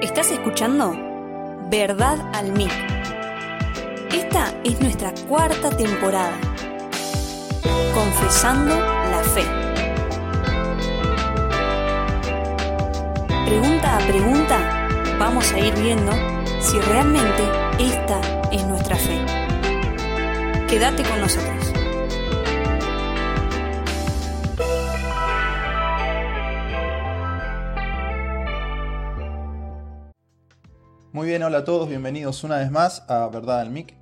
Estás escuchando Verdad al Mic. Esta es nuestra cuarta temporada. Confesando la fe. Pregunta a pregunta, vamos a ir viendo si realmente esta es nuestra fe. Quédate con nosotros. Muy bien, hola a todos, bienvenidos una vez más a Verdad al Mic.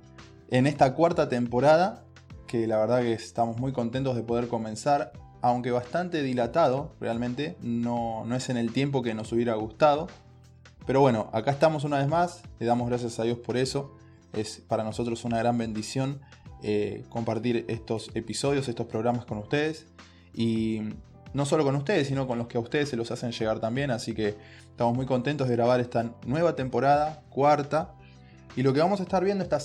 En esta cuarta temporada, que la verdad que estamos muy contentos de poder comenzar, aunque bastante dilatado, realmente, no, no es en el tiempo que nos hubiera gustado. Pero bueno, acá estamos una vez más, le damos gracias a Dios por eso. Es para nosotros una gran bendición eh, compartir estos episodios, estos programas con ustedes. Y no solo con ustedes, sino con los que a ustedes se los hacen llegar también. Así que estamos muy contentos de grabar esta nueva temporada, cuarta. Y lo que vamos a estar viendo esta,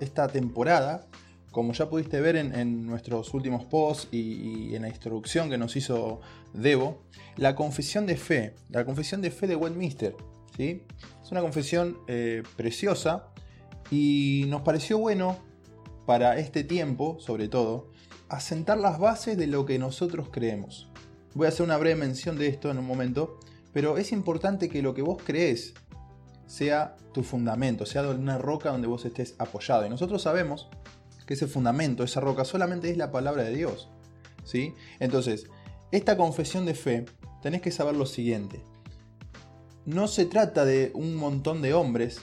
esta, temporada, como ya pudiste ver en, nuestros últimos posts y, en la introducción que nos hizo Debo, la confesión de fe, la confesión de fe de Westminster. ¿sí? Es una confesión eh, preciosa y nos pareció bueno para este tiempo, sobre todo, asentar las bases de lo que nosotros creemos. Voy a hacer una breve mención de esto en un momento, pero es importante que lo que vos crees sea tu fundamento, sea una roca donde vos estés apoyado. Y nosotros sabemos que ese fundamento, esa roca, solamente es la palabra de Dios. ¿sí? Entonces, esta confesión de fe, tenés que saber lo siguiente. No se trata de un montón de hombres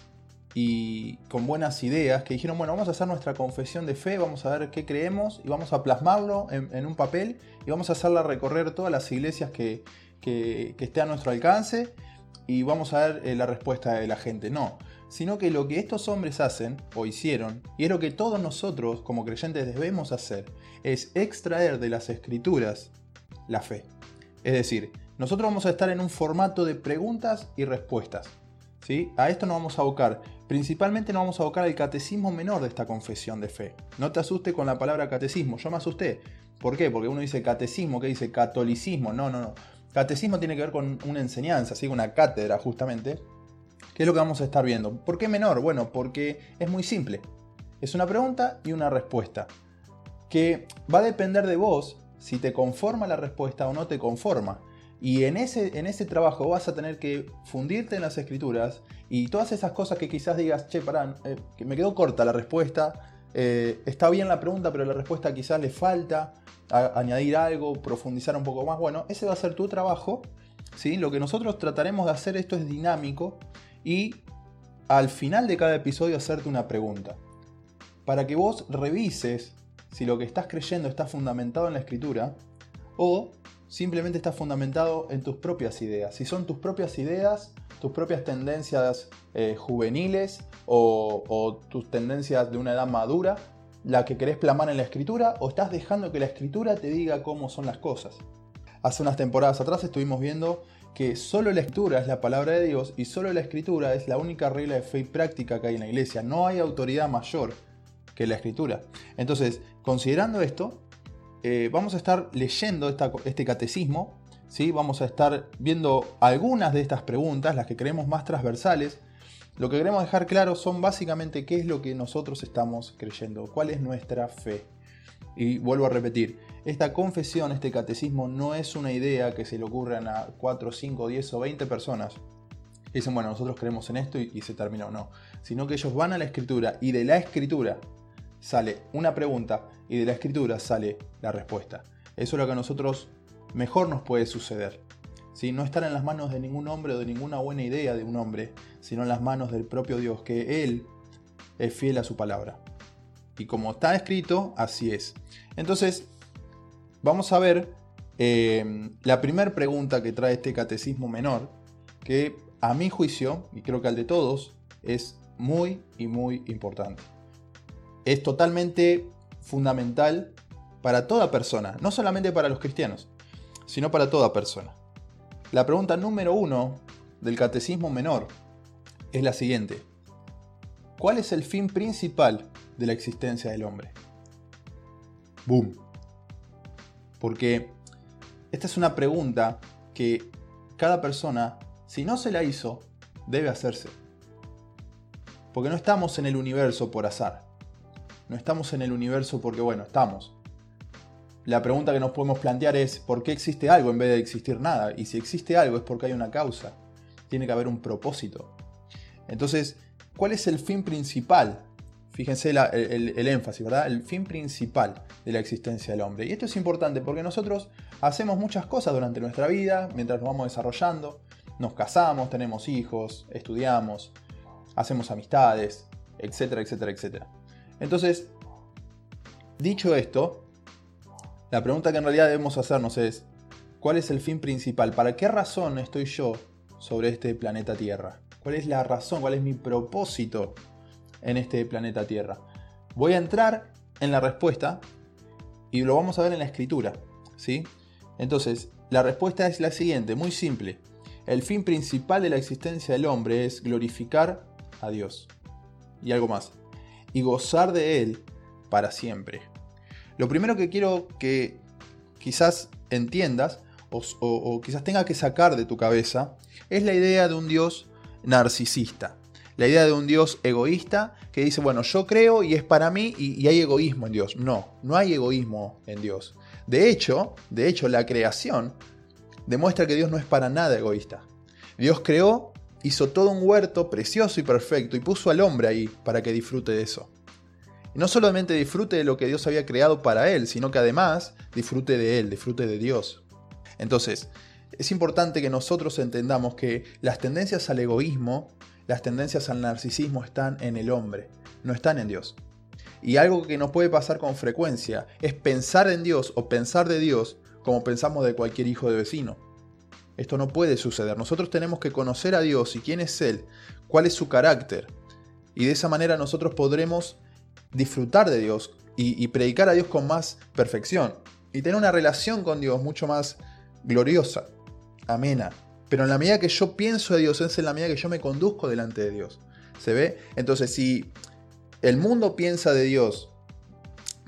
y con buenas ideas que dijeron, bueno, vamos a hacer nuestra confesión de fe, vamos a ver qué creemos y vamos a plasmarlo en, un papel y vamos a hacerla recorrer todas las iglesias que, que, esté a nuestro alcance y vamos a ver eh, la respuesta de la gente. No, sino que lo que estos hombres hacen o hicieron, y es lo que todos nosotros como creyentes debemos hacer, es extraer de las escrituras la fe. Es decir, nosotros vamos a estar en un formato de preguntas y respuestas. ¿sí? A esto nos vamos a abocar Principalmente nos vamos a abocar al catecismo menor de esta confesión de fe. No te asuste con la palabra catecismo, yo me asusté. ¿Por qué? Porque uno dice catecismo, que dice catolicismo. No, no, no. Catecismo tiene que ver con una enseñanza, ¿sí? una cátedra justamente. ¿Qué es lo que vamos a estar viendo? ¿Por qué menor? Bueno, porque es muy simple. Es una pregunta y una respuesta. Que va a depender de vos si te conforma la respuesta o no te conforma. Y en ese, en ese trabajo vas a tener que fundirte en las escrituras y todas esas cosas que quizás digas, che, pará, eh, que me quedó corta la respuesta, eh, está bien la pregunta, pero la respuesta quizás le falta añadir algo, profundizar un poco más. Bueno, ese va a ser tu trabajo. ¿sí? Lo que nosotros trataremos de hacer esto es dinámico y al final de cada episodio hacerte una pregunta. Para que vos revises si lo que estás creyendo está fundamentado en la escritura o simplemente está fundamentado en tus propias ideas. Si son tus propias ideas, tus propias tendencias eh, juveniles o, tus tendencias de una edad madura, la que querés plamar en la escritura, o estás dejando que la escritura te diga cómo son las cosas. Hace unas temporadas atrás estuvimos viendo que solo la escritura es la palabra de Dios y solo la escritura es la única regla de fe y práctica que hay en la iglesia. No hay autoridad mayor que la escritura. Entonces, considerando esto, eh, vamos a estar leyendo este catecismo, ¿sí? vamos a estar viendo algunas de estas preguntas, las que creemos más transversales. Lo que queremos dejar claro son básicamente qué es lo que nosotros estamos creyendo, cuál es nuestra fe. Y vuelvo a repetir, esta confesión, este catecismo no es una idea que se le ocurran a 4, 5, 10 o 20 personas. dicen, bueno, nosotros creemos en esto y, y se terminó. No, sino que ellos van a la escritura y de la escritura sale una pregunta y de la escritura sale la respuesta. Eso es lo que a nosotros mejor nos puede suceder. si No estar en las manos de ningún hombre o de ninguna buena idea de un hombre, sino en las manos del propio Dios, que Él es fiel a su palabra. Y como está escrito, así es. Entonces, vamos a ver eh, la primera pregunta que trae este catecismo menor, que a mi juicio, y creo que al de todos, es muy y muy importante es totalmente fundamental para toda persona, no solamente para los cristianos, sino para toda persona. La pregunta número uno del catecismo menor es la siguiente. ¿Cuál es el fin principal de la existencia del hombre? Boom. Porque esta es una pregunta que cada persona, si no se la hizo, debe hacerse. Porque no estamos en el universo por azar. No estamos en el universo porque, bueno, estamos. La pregunta que nos podemos plantear es, ¿por qué existe algo en vez de existir nada? Y si existe algo es porque hay una causa. Tiene que haber un propósito. Entonces, ¿cuál es el fin principal? Fíjense el, énfasis, ¿verdad? El fin principal de la existencia del hombre. Y esto es importante porque nosotros hacemos muchas cosas durante nuestra vida, mientras nos vamos desarrollando. Nos casamos, tenemos hijos, estudiamos, hacemos amistades, etcétera, etcétera, etcétera. Entonces, dicho esto, la pregunta que en realidad debemos hacernos es, ¿cuál es el fin principal? ¿Para qué razón estoy yo sobre este planeta Tierra? ¿Cuál es la razón? ¿Cuál es mi propósito en este planeta Tierra? Voy a entrar en la respuesta y lo vamos a ver en la escritura, ¿sí? Entonces, la respuesta es la siguiente, muy simple. El fin principal de la existencia del hombre es glorificar a Dios. Y algo más. Y gozar de Él para siempre. Lo primero que quiero que quizás entiendas o, quizás tenga que sacar de tu cabeza es la idea de un Dios narcisista. La idea de un Dios egoísta que dice, bueno, yo creo y es para mí y, y hay egoísmo en Dios. No, no hay egoísmo en Dios. De hecho, de hecho, la creación demuestra que Dios no es para nada egoísta. Dios creó, hizo todo un huerto precioso y perfecto y puso al hombre ahí para que disfrute de eso. Y no solamente disfrute de lo que Dios había creado para él, sino que además disfrute de él, disfrute de Dios. Entonces, es importante que nosotros entendamos que las tendencias al egoísmo, las tendencias al narcisismo están en el hombre, no están en Dios. Y algo que nos puede pasar con frecuencia es pensar en Dios o pensar de Dios como pensamos de cualquier hijo de vecino. Esto no puede suceder. Nosotros tenemos que conocer a Dios y quién es Él, cuál es su carácter. Y de esa manera nosotros podremos disfrutar de Dios y, predicar a Dios con más perfección. Y tener una relación con Dios mucho más gloriosa, amena. Pero en la medida que yo pienso de Dios es en la medida que yo me conduzco delante de Dios. ¿Se ve? Entonces, si el mundo piensa de Dios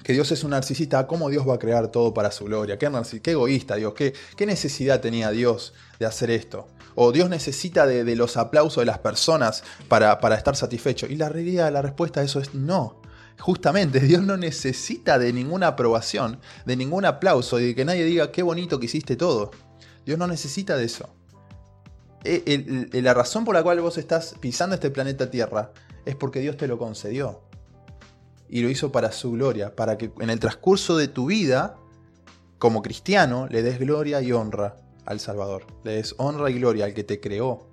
que Dios es un narcisista, ¿cómo Dios va a crear todo para su gloria? ¿Qué, qué egoísta Dios? ¿Qué, ¿Qué, necesidad tenía Dios de hacer esto? ¿O Dios necesita de, los aplausos de las personas para, estar satisfecho? Y la realidad, la respuesta a eso es no. Justamente, Dios no necesita de ninguna aprobación, de ningún aplauso, y de que nadie diga qué bonito que hiciste todo. Dios no necesita de eso. E, la razón por la cual vos estás pisando este planeta Tierra es porque Dios te lo concedió. Y lo hizo para su gloria, para que en el transcurso de tu vida, como cristiano, le des gloria y honra al Salvador. Le des honra y gloria al que te creó.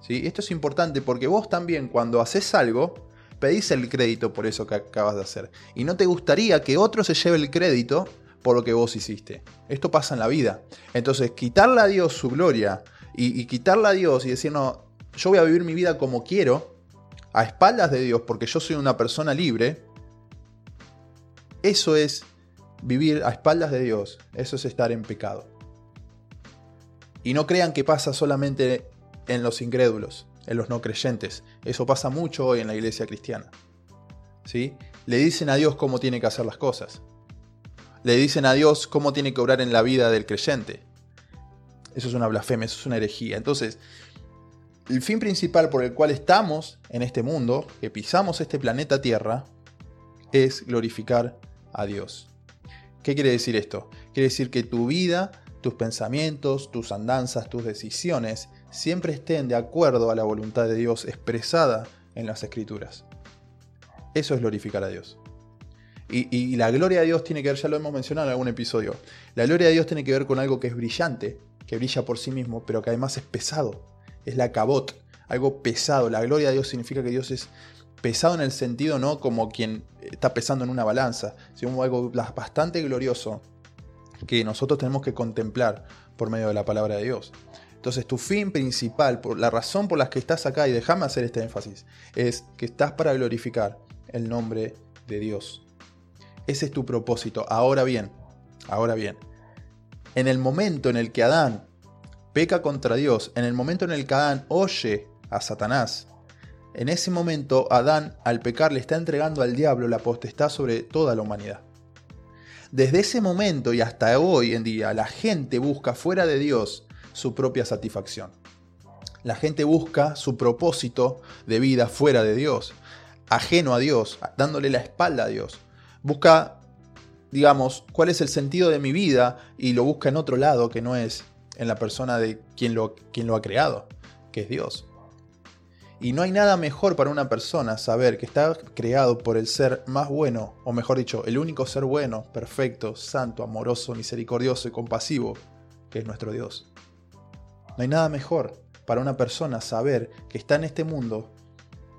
¿Sí? Esto es importante porque vos también cuando haces algo, pedís el crédito por eso que acabas de hacer. Y no te gustaría que otro se lleve el crédito por lo que vos hiciste. Esto pasa en la vida. Entonces, quitarle a Dios su gloria y, y quitarle a Dios y decir, no, yo voy a vivir mi vida como quiero, a espaldas de Dios porque yo soy una persona libre, eso es vivir a espaldas de Dios, eso es estar en pecado. Y no crean que pasa solamente en los incrédulos, en los no creyentes, eso pasa mucho hoy en la iglesia cristiana. ¿Sí? Le dicen a Dios cómo tiene que hacer las cosas. Le dicen a Dios cómo tiene que obrar en la vida del creyente. Eso es una blasfemia, eso es una herejía. Entonces, el fin principal por el cual estamos en este mundo, que pisamos este planeta Tierra, es glorificar Dios. ¿Qué quiere decir esto? Quiere decir que tu vida, tus pensamientos, tus andanzas, tus decisiones siempre estén de acuerdo a la voluntad de Dios expresada en las Escrituras. Eso es glorificar a Dios. Y, y, la gloria de Dios tiene que ver, ya lo hemos mencionado en algún episodio, la gloria de Dios tiene que ver con algo que es brillante, que brilla por sí mismo, pero que además es pesado es la cabot, algo pesado. La gloria de Dios significa que Dios es pesado en el sentido no como quien está pesando en una balanza, sino algo bastante glorioso que nosotros tenemos que contemplar por medio de la palabra de Dios. Entonces tu fin principal, por la razón por la que estás acá, y déjame hacer este énfasis, es que estás para glorificar el nombre de Dios. Ese es tu propósito. Ahora bien, ahora bien, en el momento en el que Adán peca contra Dios, en el momento en el que Adán oye a Satanás, en ese momento Adán al pecar le está entregando al diablo la potestad sobre toda la humanidad. Desde ese momento y hasta hoy en día la gente busca fuera de Dios su propia satisfacción. La gente busca su propósito de vida fuera de Dios, ajeno a Dios, dándole la espalda a Dios. Busca, digamos, cuál es el sentido de mi vida y lo busca en otro lado que no es en la persona de quien lo, quien lo ha creado, que es Dios. Y no hay nada mejor para una persona saber que está creado por el ser más bueno, o mejor dicho, el único ser bueno, perfecto, santo, amoroso, misericordioso y compasivo, que es nuestro Dios. No hay nada mejor para una persona saber que está en este mundo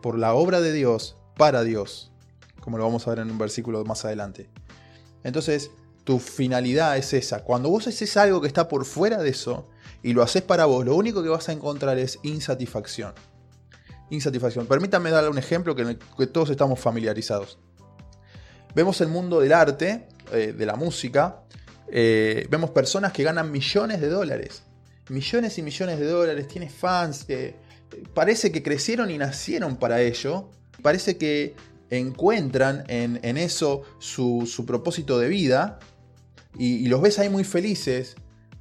por la obra de Dios, para Dios, como lo vamos a ver en un versículo más adelante. Entonces, tu finalidad es esa. Cuando vos haces algo que está por fuera de eso y lo haces para vos, lo único que vas a encontrar es insatisfacción insatisfacción. Permítanme darle un ejemplo que, que todos estamos familiarizados. Vemos el mundo del arte, eh, de la música, eh, vemos personas que ganan millones de dólares. Millones y millones de dólares, tiene fans, que parece que crecieron y nacieron para ello. Parece que encuentran en, eso su, propósito de vida y los ves ahí muy felices,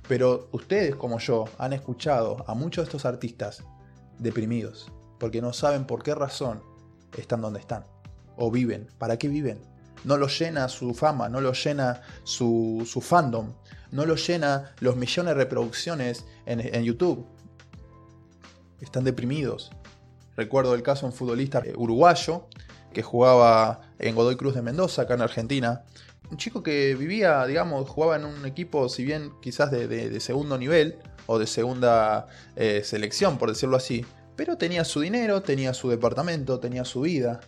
pero ustedes como yo han escuchado a muchos de estos artistas deprimidos, porque no saben por qué razón están donde están. O viven. ¿Para qué viven? No lo llena su fama, no lo llena su, fandom, no lo llena los millones de reproducciones en, YouTube. Están deprimidos. Recuerdo el caso de un futbolista uruguayo que jugaba en Godoy Cruz de Mendoza, acá en Argentina. Un chico que vivía, digamos, jugaba en un equipo, si bien quizás de, segundo nivel o de segunda eh, selección, por decirlo así, pero tenía su dinero, tenía su departamento, tenía su vida.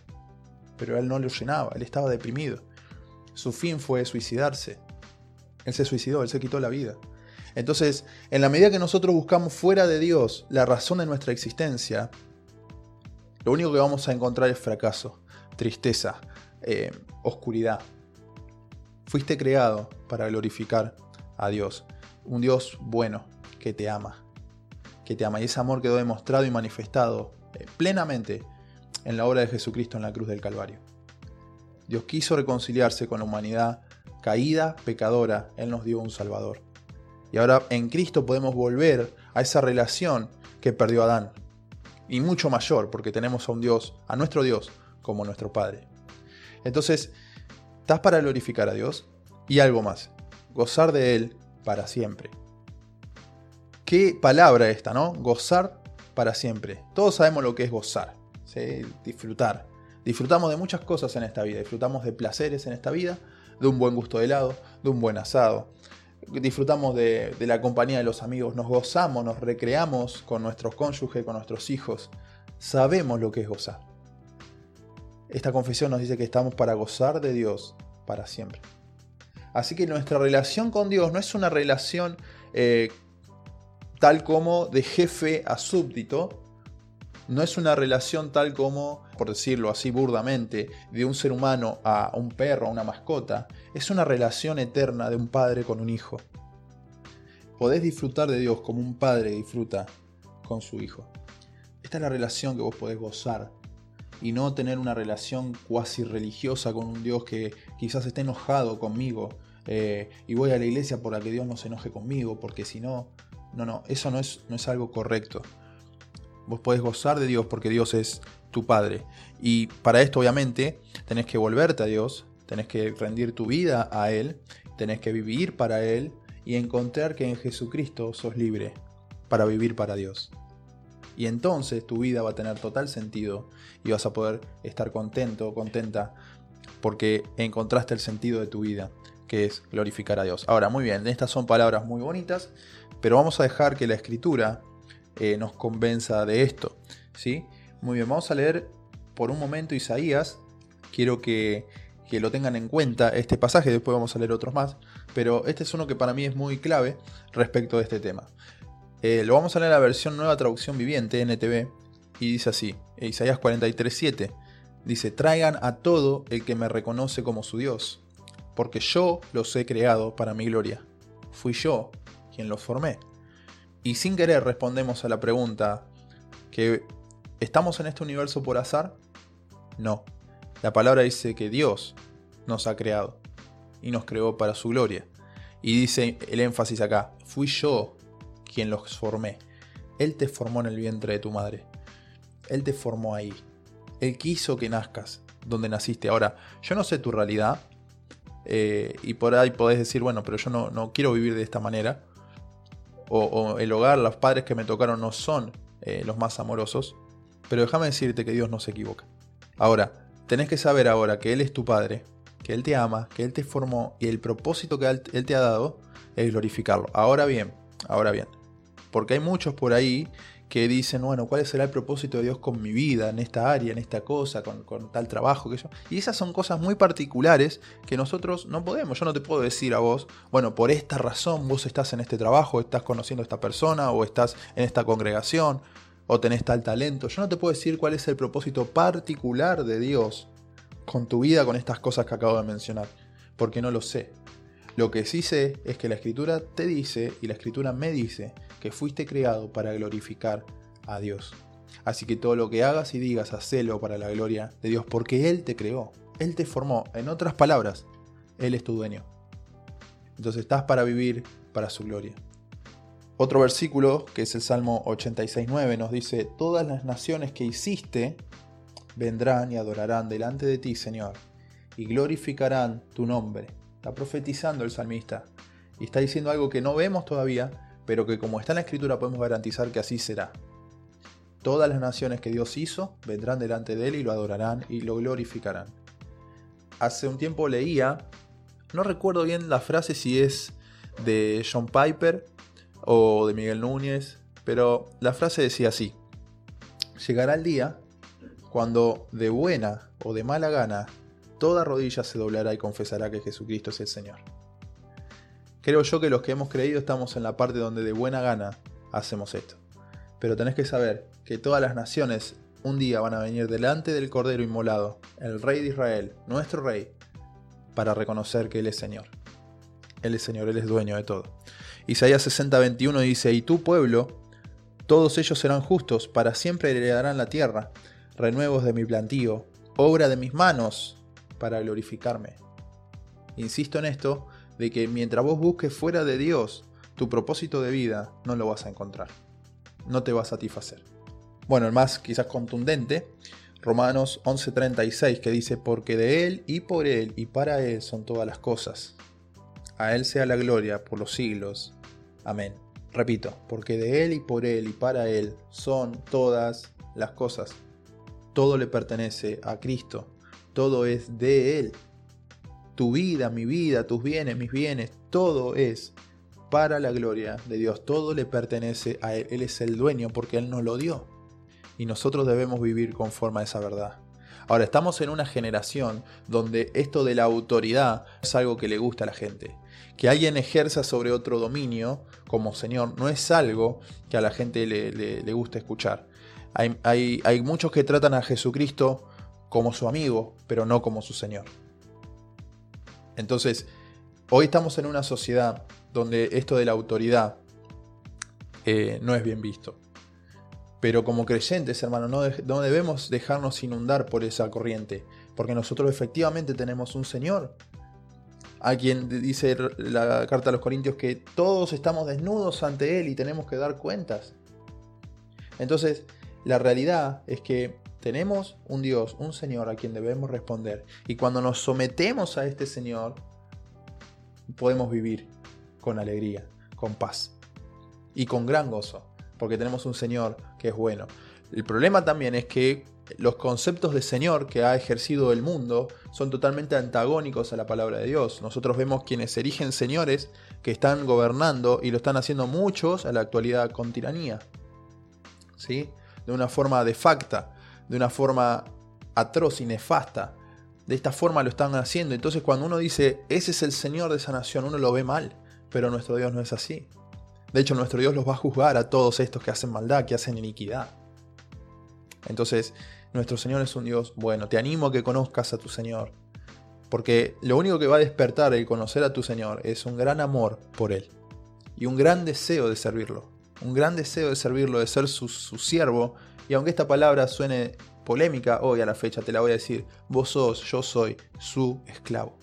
Pero él no lo llenaba, él estaba deprimido. Su fin fue suicidarse. Él se suicidó, él se quitó la vida. Entonces, en la medida que nosotros buscamos fuera de Dios la razón de nuestra existencia, lo único que vamos a encontrar es fracaso, tristeza, eh, oscuridad. Fuiste creado para glorificar a Dios, un Dios bueno que te ama, que te ama. Y ese amor quedó demostrado y manifestado eh, plenamente en la obra de Jesucristo en la cruz del Calvario. Dios quiso reconciliarse con la humanidad caída, pecadora. Él nos dio un Salvador. Y ahora en Cristo podemos volver a esa relación que perdió Adán. Y mucho mayor, porque tenemos a un Dios, a nuestro Dios, como nuestro Padre. Entonces, estás para glorificar a Dios y algo más, gozar de Él para siempre. Qué palabra esta, ¿no? Gozar para siempre. Todos sabemos lo que es gozar, disfrutar. Disfrutamos de muchas cosas en esta vida. Disfrutamos de placeres en esta vida, de un buen gusto de helado, de un buen asado. Disfrutamos de, la compañía de los amigos, nos gozamos, nos recreamos con nuestros cónyuges, con nuestros hijos. Sabemos lo que es gozar. Esta confesión nos dice que estamos para gozar de Dios para siempre. Así que nuestra relación con Dios no es una relación eh, tal como de jefe a súbdito, no es una relación tal como, por decirlo así burdamente, de un ser humano a un perro, a una mascota. Es una relación eterna de un padre con un hijo. Podés disfrutar de Dios como un padre disfruta con su hijo. Esta es la relación que vos podés gozar y no tener una relación cuasi religiosa con un Dios que quizás esté enojado conmigo eh, y voy a la iglesia para que Dios no se enoje conmigo, porque si no, no, no, eso no es, no es algo correcto. Vos podés gozar de Dios porque Dios es tu Padre. Y para esto obviamente tenés que volverte a Dios, tenés que rendir tu vida a Él, tenés que vivir para Él y encontrar que en Jesucristo sos libre para vivir para Dios. Y entonces tu vida va a tener total sentido y vas a poder estar contento contenta porque encontraste el sentido de tu vida, que es glorificar a Dios. Ahora, muy bien, estas son palabras muy bonitas, pero vamos a dejar que la escritura eh, nos convenza de esto. ¿sí? Muy bien, vamos a leer por un momento Isaías. Quiero que, lo tengan en cuenta este pasaje, después vamos a leer otros más, pero este es uno que para mí es muy clave respecto de este tema. Eh, lo vamos a leer en la versión nueva traducción viviente, NTV, y dice así, Isaías 43.7, dice, traigan a todo el que me reconoce como su Dios, porque yo los he creado para mi gloria. Fui yo quien los formé. Y sin querer respondemos a la pregunta que ¿estamos en este universo por azar? No. La palabra dice que Dios nos ha creado y nos creó para su gloria. Y dice el énfasis acá, fui yo quien los formé. Él te formó en el vientre de tu madre. Él te formó ahí. Él quiso que nazcas donde naciste. Ahora, yo no sé tu realidad. Eh, y por ahí podés decir, bueno, pero yo no, no quiero vivir de esta manera. O, el hogar, los padres que me tocaron no son eh, los más amorosos. Pero déjame decirte que Dios no se equivoca. Ahora, tenés que saber ahora que Él es tu Padre, que Él te ama, que Él te formó y el propósito que Él te ha dado es glorificarlo. Ahora bien, ahora bien, porque hay muchos por ahí que dicen, bueno, ¿cuál será el propósito de Dios con mi vida, en esta área, en esta cosa, con, tal trabajo que yo? Y esas son cosas muy particulares que nosotros no podemos. Yo no te puedo decir a vos, bueno, por esta razón vos estás en este trabajo, estás conociendo a esta persona, o estás en esta congregación, o tenés tal talento. Yo no te puedo decir cuál es el propósito particular de Dios con tu vida, con estas cosas que acabo de mencionar, porque no lo sé. Lo que sí sé es que la escritura te dice y la escritura me dice que fuiste creado para glorificar a Dios. Así que todo lo que hagas y digas, hacelo para la gloria de Dios, porque Él te creó, Él te formó. En otras palabras, Él es tu dueño. Entonces estás para vivir para su gloria. Otro versículo, que es el Salmo 86.9, nos dice, Todas las naciones que hiciste vendrán y adorarán delante de ti, Señor, y glorificarán tu nombre Está profetizando el salmista. Y está diciendo algo que no vemos todavía, pero que como está en la escritura podemos garantizar que así será. Todas las naciones que Dios hizo vendrán delante de Él y lo adorarán y lo glorificarán. Hace un tiempo leía, no recuerdo bien la frase si es de John Piper o de Miguel Núñez, pero la frase decía así, llegará el día cuando de buena o de mala gana toda rodilla se doblará y confesará que Jesucristo es el Señor. Creo yo que los que hemos creído estamos en la parte donde de buena gana hacemos esto. Pero tenés que saber que todas las naciones un día van a venir delante del Cordero Inmolado, el Rey de Israel, nuestro Rey, para reconocer que Él es Señor. Él es Señor, Él es dueño de todo. Isaías 60:21 dice, y tu pueblo, todos ellos serán justos, para siempre heredarán la tierra, renuevos de mi plantío, obra de mis manos, para glorificarme. Insisto en esto, de que mientras vos busques fuera de Dios tu propósito de vida, no lo vas a encontrar. No te va a satisfacer. Bueno, el más quizás contundente, Romanos 11:36, que dice, porque de Él y por Él y para Él son todas las cosas. A Él sea la gloria por los siglos. Amén. Repito, porque de Él y por Él y para Él son todas las cosas. Todo le pertenece a Cristo todo es de Él. Tu vida, mi vida, tus bienes, mis bienes, todo es para la gloria de Dios. Todo le pertenece a Él. Él es el dueño porque Él nos lo dio. Y nosotros debemos vivir conforme a esa verdad. Ahora, estamos en una generación donde esto de la autoridad es algo que le gusta a la gente. Que alguien ejerza sobre otro dominio como Señor no es algo que a la gente le, le, gusta escuchar. Hay, hay, hay muchos que tratan a Jesucristo como su amigo, pero no como su Señor. Entonces, hoy estamos en una sociedad donde esto de la autoridad eh, no es bien visto. Pero como creyentes, hermano, no, no, debemos dejarnos inundar por esa corriente, porque nosotros efectivamente tenemos un Señor, a quien dice la carta a los Corintios que todos estamos desnudos ante Él y tenemos que dar cuentas. Entonces, la realidad es que tenemos un Dios, un Señor a quien debemos responder. Y cuando nos sometemos a este Señor, podemos vivir con alegría, con paz y con gran gozo, porque tenemos un Señor que es bueno. El problema también es que los conceptos de Señor que ha ejercido el mundo son totalmente antagónicos a la palabra de Dios. Nosotros vemos quienes erigen señores que están gobernando y lo están haciendo muchos a la actualidad con tiranía. ¿Sí? De una forma de facta de una forma atroz y nefasta. De esta forma lo están haciendo. Entonces cuando uno dice, ese es el Señor de esa nación, uno lo ve mal. Pero nuestro Dios no es así. De hecho, nuestro Dios los va a juzgar a todos estos que hacen maldad, que hacen iniquidad. Entonces, nuestro Señor es un Dios bueno. Te animo a que conozcas a tu Señor. Porque lo único que va a despertar el conocer a tu Señor es un gran amor por Él. Y un gran deseo de servirlo. Un gran deseo de servirlo, de ser su, su siervo y aunque esta palabra suene polémica, hoy a la fecha te la voy a decir, vos sos, yo soy su esclavo.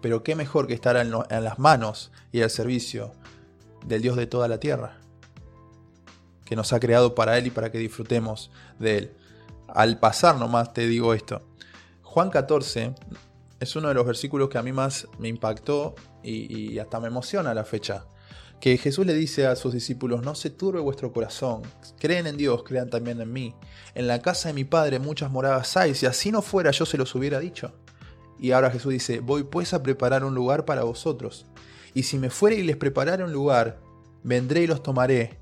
Pero qué mejor que estar en, las manos y al servicio del Dios de toda la tierra. que nos ha creado para Él y para que disfrutemos de Él. Al pasar nomás te digo esto. Juan 14 es uno de los versículos que a mí más me impactó y, y hasta me emociona la fecha que Jesús le dice a sus discípulos, no se turbe vuestro corazón, creen en Dios, crean también en mí. En la casa de mi Padre muchas moradas hay, si así no fuera yo se los hubiera dicho. Y ahora Jesús dice, voy pues a preparar un lugar para vosotros. Y si me fuere y les preparare un lugar, vendré y los tomaré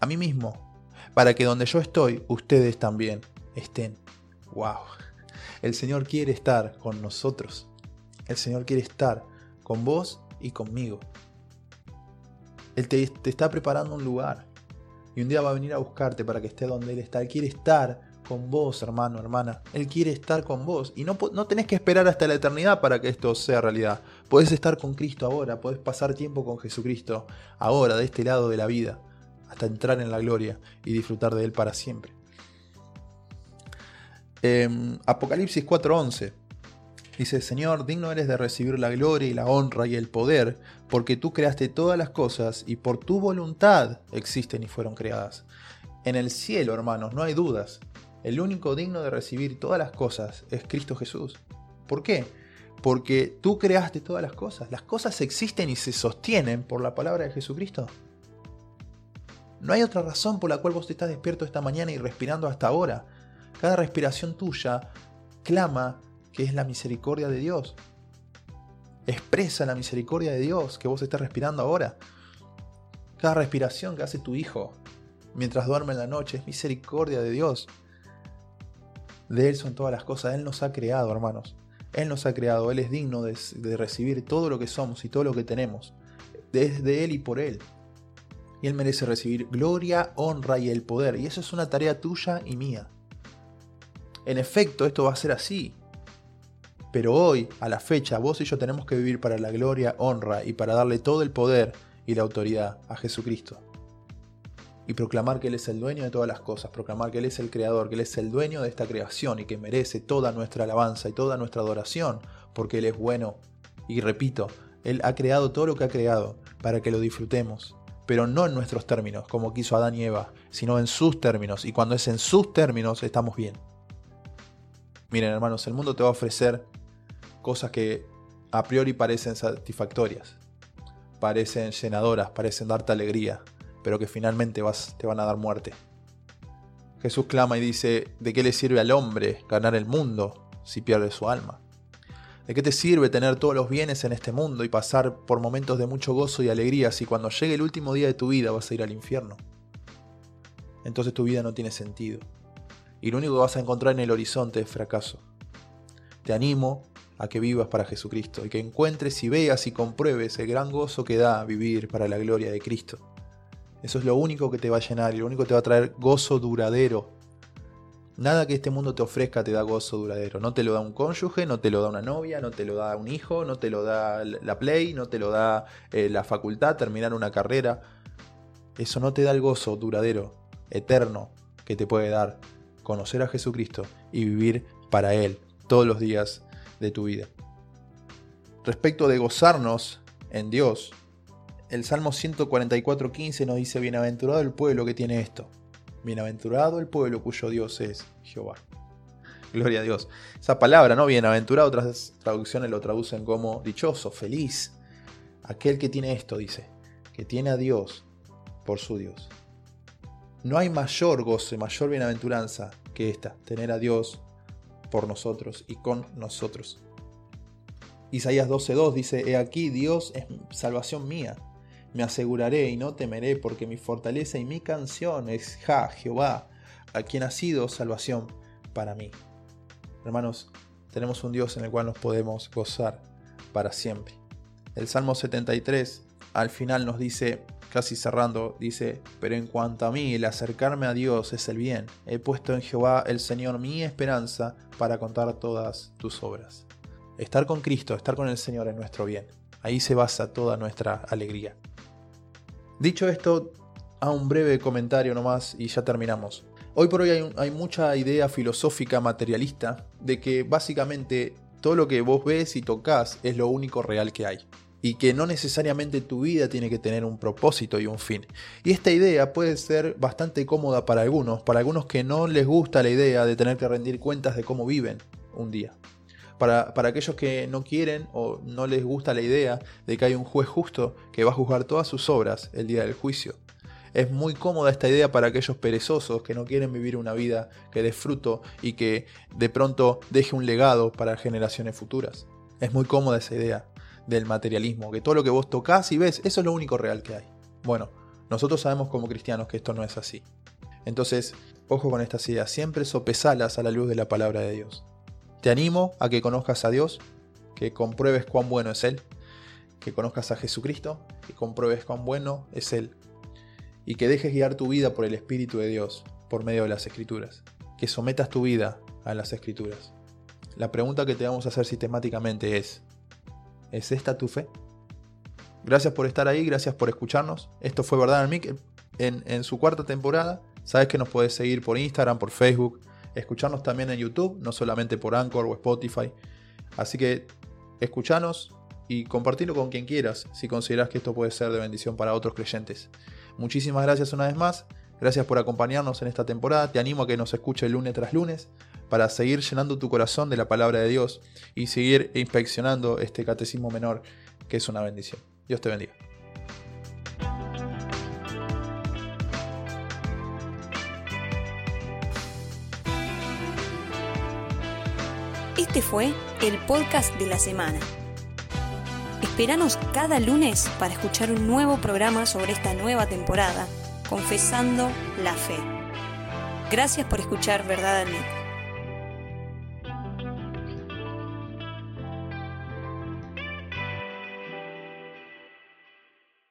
a mí mismo, para que donde yo estoy, ustedes también estén. ¡Wow! El Señor quiere estar con nosotros. El Señor quiere estar con vos y conmigo. Él te, está preparando un lugar. Y un día va a venir a buscarte para que esté donde Él está. Él quiere estar con vos, hermano, hermana. Él quiere estar con vos. Y no, no tenés que esperar hasta la eternidad para que esto sea realidad. Podés estar con Cristo ahora. Podés pasar tiempo con Jesucristo ahora, de este lado de la vida. Hasta entrar en la gloria y disfrutar de Él para siempre. Em, Apocalipsis 4:11 Dice, Señor, digno eres de recibir la gloria y la honra y el poder, porque tú creaste todas las cosas y por tu voluntad existen y fueron creadas. En el cielo, hermanos, no hay dudas. El único digno de recibir todas las cosas es Cristo Jesús. ¿Por qué? Porque tú creaste todas las cosas. Las cosas existen y se sostienen por la palabra de Jesucristo. No hay otra razón por la cual vos estás despierto esta mañana y respirando hasta ahora. Cada respiración tuya clama que es la misericordia de Dios. Expresa la misericordia de Dios que vos estás respirando ahora. Cada respiración que hace tu hijo mientras duerme en la noche es misericordia de Dios. De Él son todas las cosas. Él nos ha creado, hermanos. Él nos ha creado. Él es digno de, recibir todo lo que somos y todo lo que tenemos. Desde Él y por Él. Y Él merece recibir gloria, honra y el poder. Y eso es una tarea tuya y mía. En efecto, esto va a ser así. Pero hoy, a la fecha, vos y yo tenemos que vivir para la gloria, honra y para darle todo el poder y la autoridad a Jesucristo. Y proclamar que Él es el dueño de todas las cosas, proclamar que Él es el creador, que Él es el dueño de esta creación y que merece toda nuestra alabanza y toda nuestra adoración, porque Él es bueno. Y repito, Él ha creado todo lo que ha creado para que lo disfrutemos, pero no en nuestros términos, como quiso Adán y Eva, sino en sus términos, y cuando es en sus términos estamos bien. Miren hermanos, el mundo te va a ofrecer cosas que a priori parecen satisfactorias, parecen llenadoras, parecen darte alegría, pero que finalmente vas, te van a dar muerte. Jesús clama y dice, ¿de qué le sirve al hombre ganar el mundo si pierde su alma? ¿De qué te sirve tener todos los bienes en este mundo y pasar por momentos de mucho gozo y alegría si cuando llegue el último día de tu vida vas a ir al infierno? Entonces tu vida no tiene sentido. Y lo único que vas a encontrar en el horizonte es fracaso. Te animo a que vivas para Jesucristo y que encuentres y veas y compruebes el gran gozo que da vivir para la gloria de Cristo. Eso es lo único que te va a llenar y lo único que te va a traer gozo duradero. Nada que este mundo te ofrezca te da gozo duradero. No te lo da un cónyuge, no te lo da una novia, no te lo da un hijo, no te lo da la play, no te lo da eh, la facultad, terminar una carrera. Eso no te da el gozo duradero, eterno, que te puede dar conocer a Jesucristo y vivir para Él todos los días de tu vida. Respecto de gozarnos en Dios, el Salmo 144.15 nos dice, Bienaventurado el pueblo que tiene esto. Bienaventurado el pueblo cuyo Dios es Jehová. Gloria a Dios. Esa palabra, ¿no? Bienaventurado, otras traducciones lo traducen como dichoso, feliz. Aquel que tiene esto, dice, que tiene a Dios por su Dios. No hay mayor goce, mayor bienaventuranza que esta, tener a Dios por nosotros y con nosotros. Isaías 12.2 dice, He aquí Dios es salvación mía, me aseguraré y no temeré porque mi fortaleza y mi canción es Ja, Jehová, a quien ha sido salvación para mí. Hermanos, tenemos un Dios en el cual nos podemos gozar para siempre. El Salmo 73 al final nos dice, casi cerrando, dice, pero en cuanto a mí, el acercarme a Dios es el bien. He puesto en Jehová el Señor mi esperanza para contar todas tus obras. Estar con Cristo, estar con el Señor es nuestro bien. Ahí se basa toda nuestra alegría. Dicho esto, a un breve comentario nomás y ya terminamos. Hoy por hoy hay, hay mucha idea filosófica materialista de que básicamente todo lo que vos ves y tocas es lo único real que hay. Y que no necesariamente tu vida tiene que tener un propósito y un fin. Y esta idea puede ser bastante cómoda para algunos, para algunos que no les gusta la idea de tener que rendir cuentas de cómo viven un día. Para, para, aquellos que no quieren o no les gusta la idea de que hay un juez justo que va a juzgar todas sus obras el día del juicio. Es muy cómoda esta idea para aquellos perezosos que no quieren vivir una vida que dé fruto y que de pronto deje un legado para generaciones futuras. Es muy cómoda esa idea del materialismo, que todo lo que vos tocas y ves, eso es lo único real que hay. Bueno, nosotros sabemos como cristianos que esto no es así. Entonces, ojo con estas ideas, siempre sopesalas a la luz de la palabra de Dios. Te animo a que conozcas a Dios, que compruebes cuán bueno es Él, que conozcas a Jesucristo, que compruebes cuán bueno es Él, y que dejes guiar tu vida por el Espíritu de Dios, por medio de las Escrituras, que sometas tu vida a las Escrituras. La pregunta que te vamos a hacer sistemáticamente es, ¿Es esta tu fe? Gracias por estar ahí, gracias por escucharnos. Esto fue Verdad en Mic en, su cuarta temporada. Sabes que nos puedes seguir por Instagram, por Facebook, escucharnos también en YouTube, no solamente por Anchor o Spotify. Así que escuchanos y compartirlo con quien quieras si consideras que esto puede ser de bendición para otros creyentes. Muchísimas gracias una vez más. Gracias por acompañarnos en esta temporada. Te animo a que nos escuche lunes tras lunes para seguir llenando tu corazón de la palabra de Dios y seguir inspeccionando este catecismo menor que es una bendición. Dios te bendiga. Este fue el podcast de la semana. Esperanos cada lunes para escuchar un nuevo programa sobre esta nueva temporada, Confesando la Fe. Gracias por escuchar Verdad al